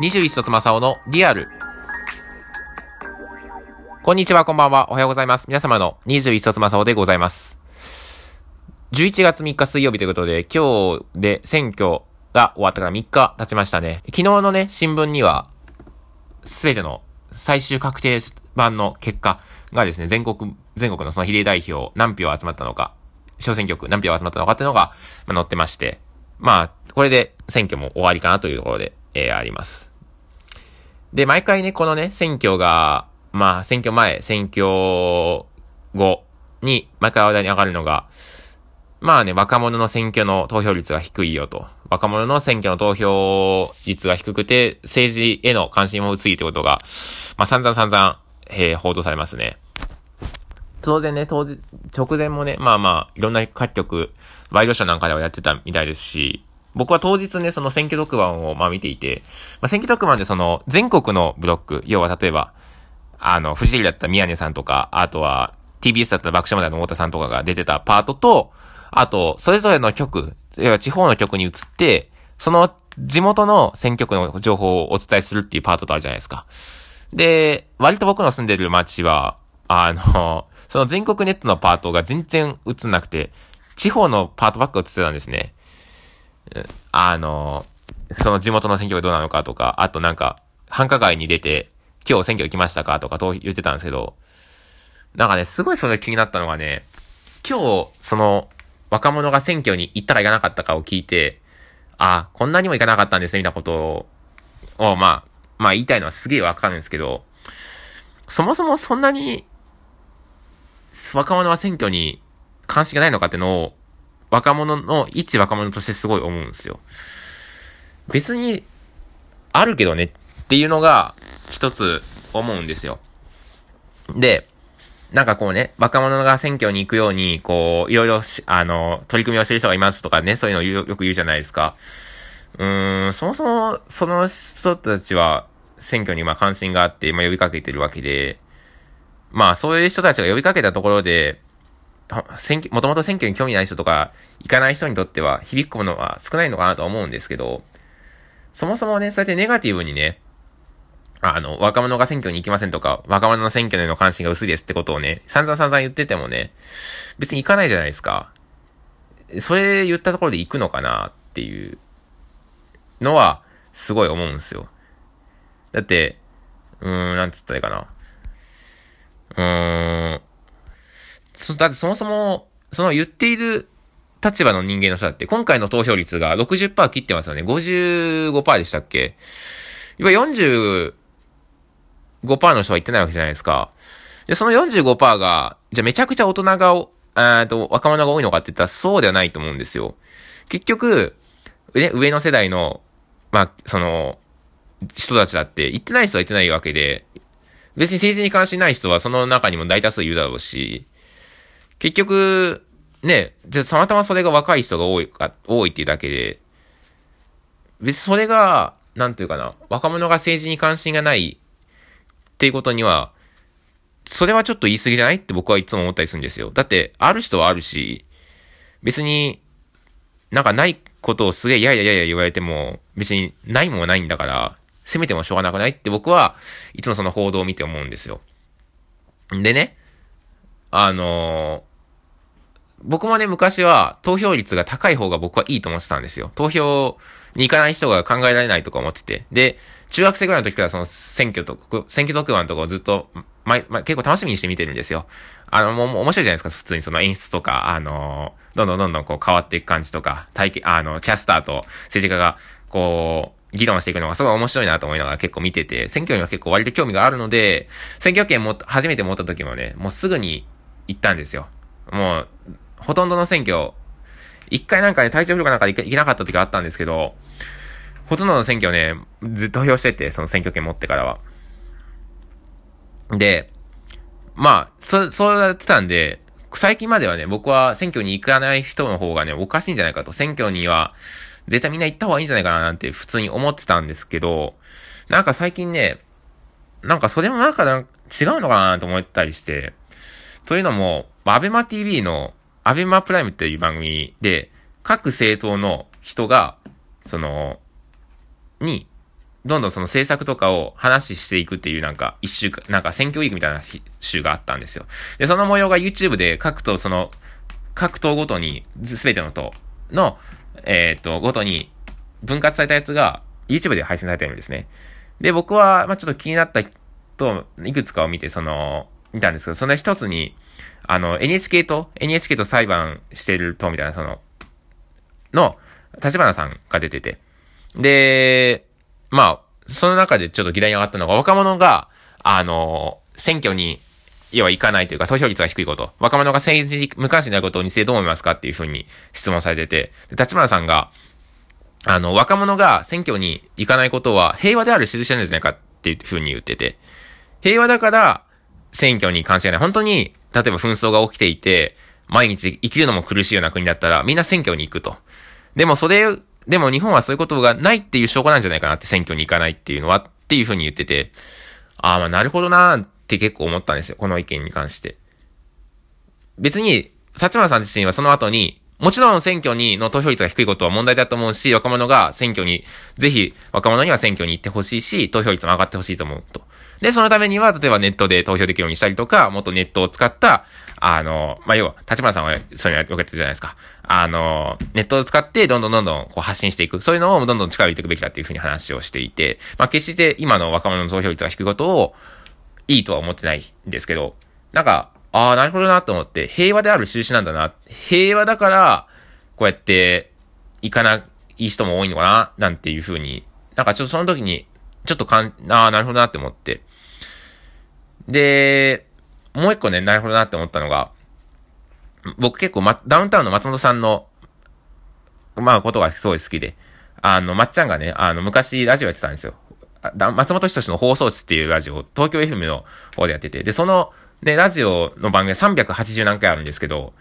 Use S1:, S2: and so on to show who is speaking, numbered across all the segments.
S1: 21卒正雄のリアル。こんにちは、こんばんは。おはようございます。皆様の21卒正雄でございます。11月3日水曜日ということで、今日で選挙が終わったから3日経ちましたね。昨日のね、新聞には、すべての最終確定版の結果がですね、全国、全国のその比例代表何票集まったのか、小選挙区何票集まったのかっていうのが、まあ、載ってまして、まあ、これで選挙も終わりかなというところで、えー、あります。で、毎回ね、このね、選挙が、まあ、選挙前、選挙後に、毎回話題に上がるのが、まあね、若者の選挙の投票率が低いよと。若者の選挙の投票率が低くて、政治への関心も薄いってことが、まあ散々散々、えー、報道されますね。当然ね、当時、直前もね、まあまあ、いろんな各局、ワイドショーなんかではやってたみたいですし、僕は当日ね、その選挙特番をまあ見ていて、まあ、選挙特番でその全国のブロック、要は例えば、あの、フジテレビだった宮根さんとか、あとは TBS だった爆笑問題の太田さんとかが出てたパートと、あと、それぞれの局、要は地方の局に移って、その地元の選挙区の情報をお伝えするっていうパートとあるじゃないですか。で、割と僕の住んでる街は、あの、その全国ネットのパートが全然映んなくて、地方のパートばっか映ってたんですね。あの、その地元の選挙がどうなのかとか、あとなんか、繁華街に出て、今日選挙行きましたかとかと言ってたんですけど、なんかね、すごいそれ気になったのがね、今日、その、若者が選挙に行ったか行かなかったかを聞いて、あ、こんなにも行かなかったんですね、みたいなことを、まあ、まあ言いたいのはすげえわかるんですけど、そもそもそんなに、若者は選挙に関心がないのかってのを、若者の、一若者としてすごい思うんですよ。別に、あるけどねっていうのが、一つ思うんですよ。で、なんかこうね、若者が選挙に行くように、こう、いろいろし、あの、取り組みをしてる人がいますとかね、そういうのをよく言うじゃないですか。うーん、そもそも、その人たちは、選挙にまあ関心があって、まあ呼びかけてるわけで、まあそういう人たちが呼びかけたところで、選挙、もともと選挙に興味ない人とか、行かない人にとっては響くものは少ないのかなと思うんですけど、そもそもね、そうやってネガティブにね、あの、若者が選挙に行きませんとか、若者の選挙への関心が薄いですってことをね、散々散々言っててもね、別に行かないじゃないですか。それ言ったところで行くのかなっていうのは、すごい思うんですよ。だって、うーん、なんつったらいいかな。うーん、そ、だってそもそも、その言っている立場の人間の人だって、今回の投票率が60%切ってますよね。55%でしたっけ？今45%の人は言ってないわけじゃないですか。で、その45%が、じゃあめちゃくちゃ大人が、えっと、若者が多いのかって言ったらそうではないと思うんですよ。結局、ね、上の世代の、まあ、その、人たちだって、言ってない人は言ってないわけで、別に政治に関心ない人はその中にも大多数いるだろうし、結局、ね、じゃたまたまそれが若い人が多いか、多いっていうだけで、別にそれが、なんていうかな、若者が政治に関心がないっていうことには、それはちょっと言い過ぎじゃないって僕はいつも思ったりするんですよ。だって、ある人はあるし、別に、なんかないことをすげえやいやいやいや言われても、別にないもんはないんだから、責めてもしょうがなくないって僕はいつもその報道を見て思うんですよ。でね、あのー、僕もね、昔は投票率が高い方が僕はいいと思ってたんですよ。投票に行かない人が考えられないとか思ってて。で、中学生ぐらいの時からその選挙と、選挙特番とかをずっと、ま、ま、結構楽しみにして見てるんですよ。あの、もう、面白いじゃないですか、普通にその演出とか、あの、どんどんどんどんこう変わっていく感じとか、体験、あの、キャスターと政治家が、こう、議論していくのがすごい面白いなと思いながら結構見てて、選挙には結構割と興味があるので、選挙権も、初めて持った時もね、もうすぐに行ったんですよ。もう、ほとんどの選挙、一回なんかね、体調不良かなんか行けなかった時があったんですけど、ほとんどの選挙ね、ずっと投票してて、その選挙権持ってからは。で、まあ、そ、そうやってたんで、最近まではね、僕は選挙に行かない人の方がね、おかしいんじゃないかと。選挙には、絶対みんな行った方がいいんじゃないかななんて普通に思ってたんですけど、なんか最近ね、なんかそれもなんか違うのかなと思ったりして、というのも、アベマ TV の、アベマプライムっていう番組で、各政党の人が、その、に、どんどんその政策とかを話していくっていうなんか一週間、なんか選挙ウィークみたいな週があったんですよ。で、その模様が YouTube で各党その、各党ごとに、すべての党の、えっ、ー、と、ごとに分割されたやつが YouTube で配信されてるんですね。で、僕は、まあ、ちょっと気になったと、いくつかを見て、その、見たんですけど、その一つに、あの、NHK と、NHK と裁判してると、みたいな、その、の、立花さんが出てて。で、まあ、その中でちょっと議題に上がったのが、若者が、あの、選挙に、要は行かないというか、投票率が低いこと。若者が政治無関心なことについてどう思いますかっていうふうに質問されてて、で、立花さんが、あの、若者が選挙に行かないことは平和である印なんじゃないかっていうふうに言ってて、平和だから選挙に関してはね。本当に、例えば紛争が起きていて、毎日生きるのも苦しいような国だったら、みんな選挙に行くと。でもそれでも日本はそういうことがないっていう証拠なんじゃないかなって選挙に行かないっていうのはっていうふうに言ってて、ああ、まあなるほどなーって結構思ったんですよ。この意見に関して。別に、幸村さん自身はその後に、もちろん選挙にの投票率が低いことは問題だと思うし、若者が選挙に、ぜひ若者には選挙に行ってほしいし、投票率も上がってほしいと思うと。で、そのためには、例えばネットで投票できるようにしたりとか、もっとネットを使った、あの、まあ、要は、立花さんはそういうのやってるじゃないですか。あの、ネットを使ってどんどんどんどんこう発信していく。そういうのをどんどん力を入れていくべきだっていうふうに話をしていて、まあ、決して今の若者の投票率が低いことをいいとは思ってないんですけど、なんか、ああ、なるほどなと思って、平和である印なんだな。平和だから、こうやって、行かない人も多いのかななんていうふうに、なんかちょっとその時に、ちょっとかん、ああ、なるほどなって思って。で、もう一個ね、なるほどなって思ったのが、僕結構、ま、ダウンタウンの松本さんの、まあ、ことがすごい好きで、あの、まっちゃんがね、あの、昔ラジオやってたんですよ。松本人志の放送室っていうラジオ、東京 FM の方でやってて、で、その、ね、ラジオの番組380何回あるんですけど、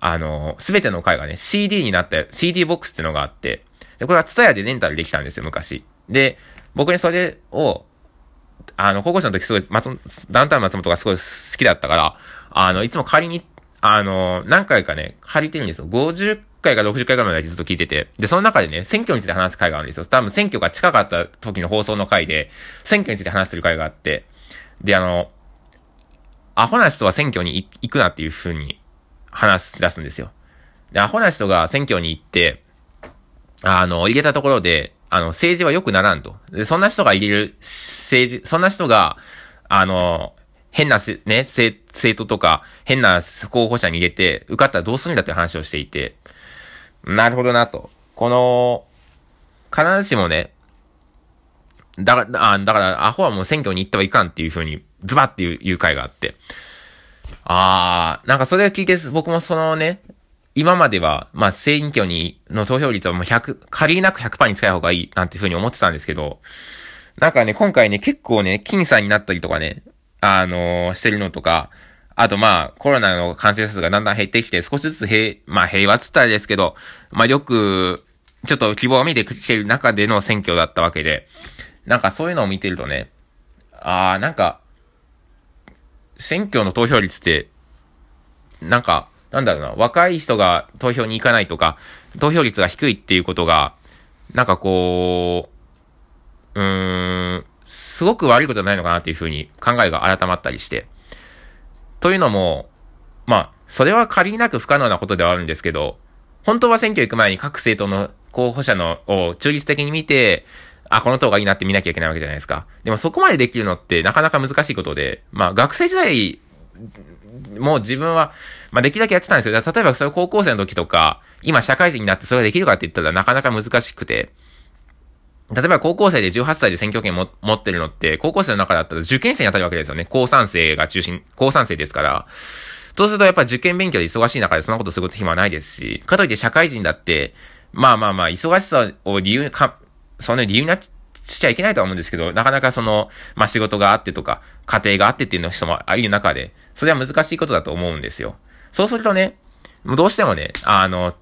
S1: あの、すべての回がね、CD になった、CD ボックスっていうのがあって、で、これはツタヤでレンタルできたんですよ、昔。で、僕にそれを、あの、高校生の時すごい、松、ダウンタウン松本がすごい好きだったから、あの、いつも借りに、あの、何回かね、借りてるんですよ。50回か60回ぐらいまでずっと聞いてて。で、その中でね、選挙について話す回があるんですよ。多分選挙が近かった時の放送の回で、選挙について話してる回があって、で、あの、アホな人は選挙に行くなっていう風に話し出すんですよ。で、アホな人が選挙に行って、あの、入れたところで、あの、政治は良くならんと。で、そんな人が入れる政治、そんな人が、あの、変なせ、ね、政、政党とか、変な候補者に入れて、受かったらどうするんだって話をしていて、なるほどなと。この、必ずしもね、だから、だから、アホはもう選挙に行ってはいかんっていうふうに、ズバっていう、いう回があって。あー、なんかそれを聞いて、僕もそのね、今までは、まあ、選挙に、の投票率はもう100、限りなく100%に近い方がいい、なんていうふうに思ってたんですけど、なんかね、今回ね、結構ね、僅差になったりとかね、あのー、してるのとか、あとまあ、コロナの感染者数がだんだん減ってきて、少しずつ平、まあ平和っつったらですけど、まあよく、ちょっと希望を見てきてる中での選挙だったわけで、なんかそういうのを見てるとね、ああ、なんか、選挙の投票率って、なんか、なんだろうな、若い人が投票に行かないとか、投票率が低いっていうことが、なんかこう、うーん、すごく悪いことないのかなっていうふうに考えが改まったりして。というのも、まあ、それは仮になく不可能なことではあるんですけど、本当は選挙行く前に各政党の候補者のを中立的に見て、あ、この党がいいなって見なきゃいけないわけじゃないですか。でもそこまでできるのってなかなか難しいことで、まあ学生時代もう自分は、まあ、できるだけやってたんですよ。例えばそれ高校生の時とか、今社会人になってそれができるかって言ったらなかなか難しくて、例えば高校生で18歳で選挙権も持ってるのって、高校生の中だったら受験生に当たるわけですよね。高3生が中心、高3生ですから。そうするとやっぱ受験勉強で忙しい中でそんなことすること暇はないですし、かといって社会人だって、まあまあまあ、忙しさを理由か、その理由になっしちゃいけないとは思うんですけど、なかなかその、まあ、仕事があってとか、家庭があってっていうの人もいる中で、それは難しいことだと思うんですよ。そうするとね、どうしてもね、あの、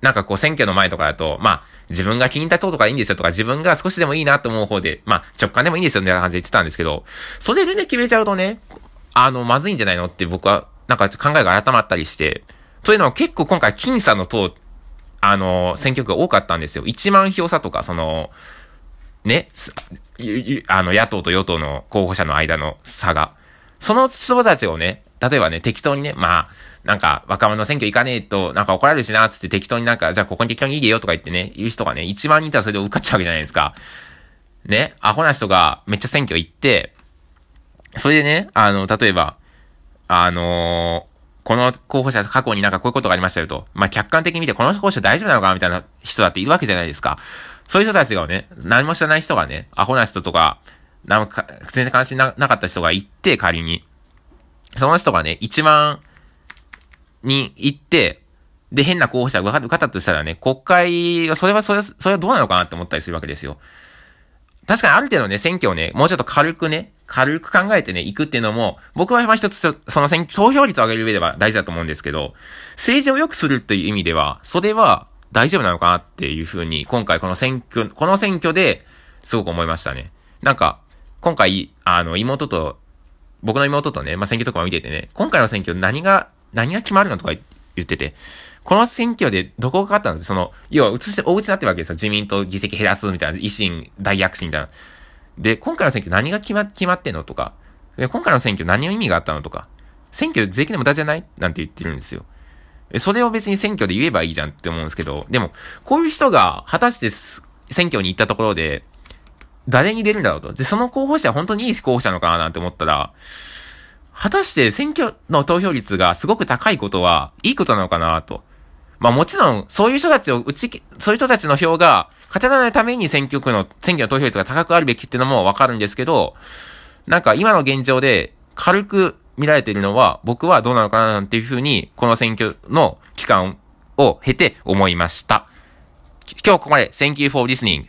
S1: なんかこう選挙の前とかだと、まあ、自分が気に入った党とかいいんですよとか、自分が少しでもいいなと思う方で、まあ、直感でもいいんですよみたいな感じで言ってたんですけど、それでね、決めちゃうとね、あの、まずいんじゃないのって僕は、なんか考えが改まったりして、というのは結構今回、僅差の党、あの、選挙区が多かったんですよ。1万票差とか、その、ね、あの、野党と与党の候補者の間の差が。その人たちをね、例えばね、適当にね、まあ、なんか、若者選挙行かねえと、なんか怒られるしな、つって適当になんか、じゃあここに適当にいいでよとか言ってね、言う人がね、1万人いたらそれで受かっちゃうわけじゃないですか。ね、アホな人がめっちゃ選挙行って、それでね、あの、例えば、あの、この候補者過去になんかこういうことがありましたよと。まあ、客観的に見てこの候補者大丈夫なのかみたいな人だっているわけじゃないですか。そういう人たちがね、何も知らない人がね、アホな人とか、なんか、全然関心なかった人が行って、仮に。その人がね、1万に行って、で、変な候補者が受かったとしたらね、国会が、それは、それは、それはどうなのかなって思ったりするわけですよ。確かにある程度ね、選挙をね、もうちょっと軽くね、軽く考えてね、行くっていうのも、僕は一つ、その選挙、投票率を上げる上では大事だと思うんですけど、政治を良くするという意味では、それは大丈夫なのかなっていうふうに、今回この選挙、この選挙ですごく思いましたね。なんか、今回、あの、妹と、僕の妹とね、まあ、選挙とかも見ててね、今回の選挙何が、何が決まるのとか言ってて、この選挙でどこが勝ったの、その、要は、移して、大打ちになってるわけですよ。自民党議席減らすみたいな、維新大躍進みたいな。で、今回の選挙何が決ま、決まってんのとか、今回の選挙何の意味があったのとか、選挙税金の無駄じゃない？なんて言ってるんですよ。それを別に選挙で言えばいいじゃんって思うんですけど、でも、こういう人が果たして選挙に行ったところで、誰に出るんだろうと。で、その候補者は本当にいい候補者なのかななんて思ったら、果たして選挙の投票率がすごく高いことはいいことなのかなと。まあもちろん、そういう人たちを打ち、そういう人たちの票が勝てないために選挙区の、選挙の投票率が高くあるべきっていうのもわかるんですけど、なんか今の現状で軽く見られているのは僕はどうなのかななんていうふうに、この選挙の期間を経て思いました。今日ここまで Thank you for listening.